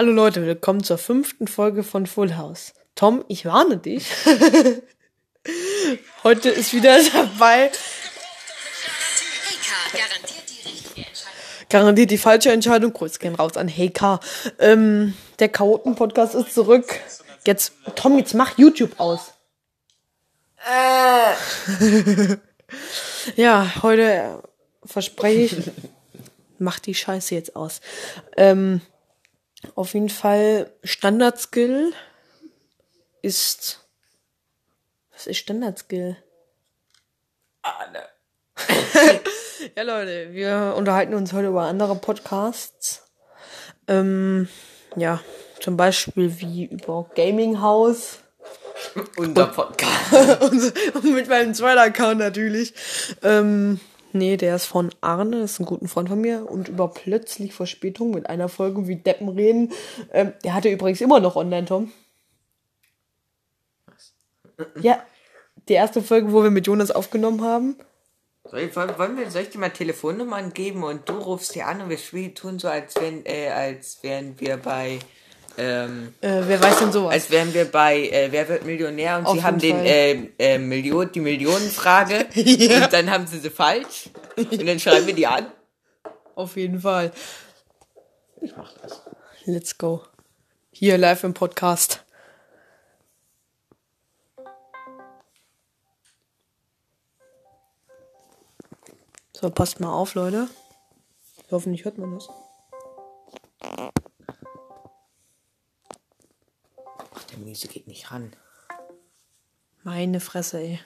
Hallo Leute, willkommen zur fünften Folge von Full House. Tom, ich warne dich. Heute ist wieder dabei. garantiert die richtige Entscheidung. Garantiert die falsche Entscheidung. Kurz gehen raus an Heika. Ähm, der Chaoten-Podcast ist zurück. Jetzt, Tom, jetzt mach YouTube aus. Äh. ja, heute verspreche ich, mach die Scheiße jetzt aus. Ähm, auf jeden Fall Standard-Skill ist. Was ist Standard-Skill? Ah, ne. ja, Leute, wir unterhalten uns heute über andere Podcasts. Ähm, ja, zum Beispiel wie über Gaming House. Unser Podcast. und mit meinem zweiten Account natürlich. Ähm, Nee, der ist von Arne, ist ein guter Freund von mir. Und über plötzlich Verspätung mit einer Folge wie Deppen reden. Ähm, der hatte übrigens immer noch online, Tom. Was? Ja, die erste Folge, wo wir mit Jonas aufgenommen haben. Soll, ich, wollen wir, soll ich dir mal Telefonnummern geben und du rufst die an und wir tun so, als, wenn, äh, als wären wir bei ähm, äh, wer weiß denn sowas? Als wären wir bei äh, Wer wird Millionär und Auf sie haben den äh, äh, Million, die Millionenfrage ja. und dann haben sie sie falsch und dann schreiben wir die an. Auf jeden Fall. Ich mach das. Let's go. Hier live im Podcast. So, passt mal auf, Leute. Hoffentlich hört man das. Gemüse geht nicht ran. Meine Fresse, ey.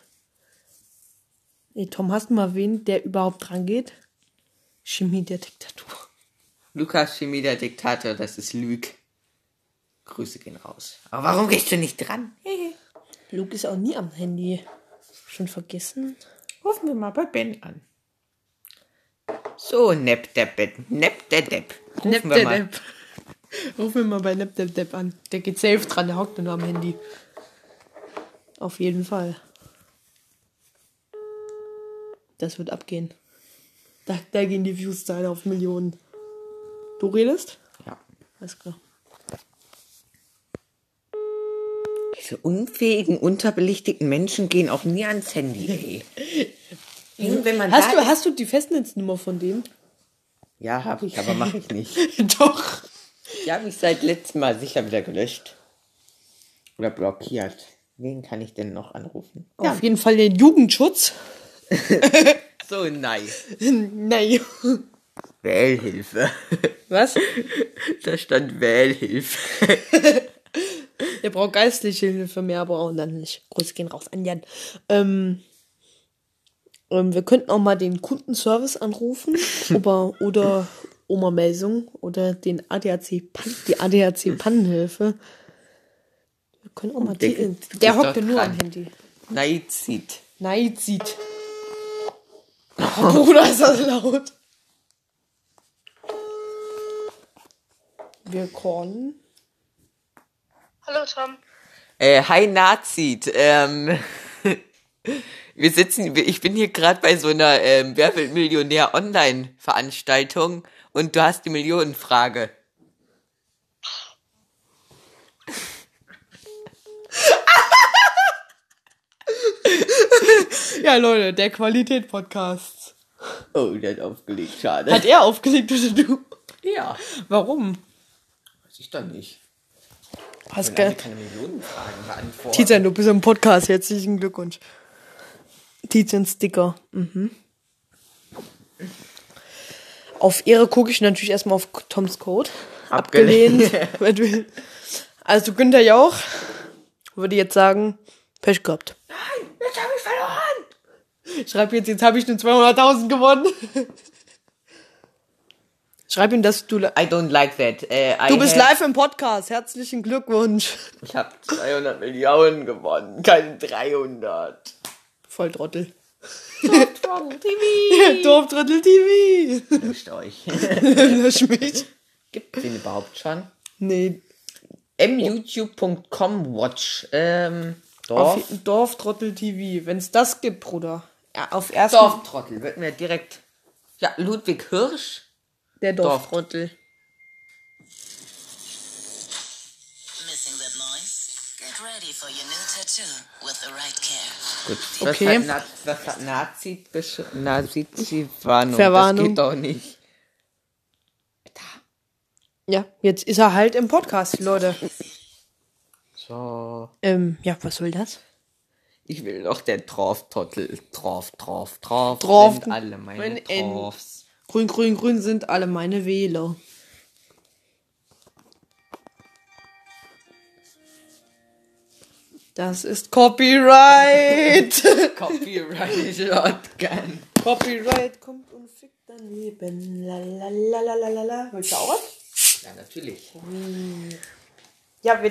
Ey, Tom, hast du mal wen, der überhaupt dran geht? Chemie der Diktatur. Lukas Chemie der Diktator, das ist Lüg. Grüße gehen raus. Aber warum gehst du nicht dran? Luke ist auch nie am Handy. Schon vergessen? Rufen wir mal bei Ben an. So, Nepp der Bett, Nepp der Depp. Rufen Nepp der mal. Depp. Ruf mir mal bei NapDapDap an. Der geht safe dran, der hockt nur am Handy. Auf jeden Fall. Das wird abgehen. Da, da gehen die Views-Zahlen auf Millionen. Du redest? Ja. Alles klar. Diese unfähigen, unterbelichteten Menschen gehen auch nie ans Handy, Wenn man hast, du, hast du die Festnetznummer von dem? Ja, habe ich, aber mache ich nicht. Doch. Ich habe mich seit letztem Mal sicher wieder gelöscht. Oder blockiert. Wen kann ich denn noch anrufen? Ja. Auf jeden Fall den Jugendschutz. so, nein. Nein. Wählhilfe. Was? Da stand Wählhilfe. Der braucht geistliche Hilfe, mehr brauchen dann nicht. Grüße gehen raus an Jan. Ähm, ähm, wir könnten auch mal den Kundenservice anrufen oder, oder Oma-Meldung oder den ADAC, die ADAC Pannenhilfe. Wir können auch mal der, die, der hockt ja nur am Handy. Neid sieht. Neid sieht. Oh, Bruder, ist das laut. Wir callen. Hallo Tom. Äh, hi Nazit. Ähm, wir sitzen, ich bin hier gerade bei so einer ähm, Wer will Millionär Online Veranstaltung und du hast die Millionenfrage. ja, Leute, der Qualität-Podcast. Oh, der hat aufgelegt, schade. Hat er aufgelegt oder du? Ja. Warum? Weiß ich doch nicht. Pascal. keine Millionenfragen beantworten. Tizian, du bist im Podcast. Herzlichen Glückwunsch. Tizian Sticker. Mhm. Auf Ehre gucke ich natürlich erstmal auf Toms Code. Abgelehnt. Abgelehnt. also Günther Jauch würde jetzt sagen, Pech gehabt. Nein, jetzt habe ich verloren. Schreib jetzt, jetzt habe ich nur 200.000 gewonnen. Schreib ihm, dass du... I don't like that. Uh, du bist live im Podcast. Herzlichen Glückwunsch. Ich habe 200 Millionen gewonnen, keine 300. Voll Trottel. Dorftrottel TV. Dorftrottel TV. Löscht euch. Lösch mich. Gibt es den überhaupt schon? Nee. myoutube.com watch. Ähm, Dorf. Dorftrottel TV. Wenn es das gibt, Bruder. Ja, auf ersten. Dorftrottel. Wird mir direkt. Ja, Ludwig Hirsch. Der Dorftrottel. Care. Gut. Okay. Was hat, Na was hat Nazi? Nazi-Warnung. Verwarnung. Das geht doch nicht. Ja, jetzt ist er halt im Podcast, Leute. So. Ähm, ja, was soll das? Ich will doch der Drauf-Tottel. Drauf, drauf, drauf. Drauf. Sind alle meine. Draufs. Grün, grün, grün sind alle meine Wähler. Das ist Copyright. Copyright Shotgun. Copyright kommt und fickt dein Leben. La la la la la la la. Willst du auch was? Ja, natürlich. Ja, wir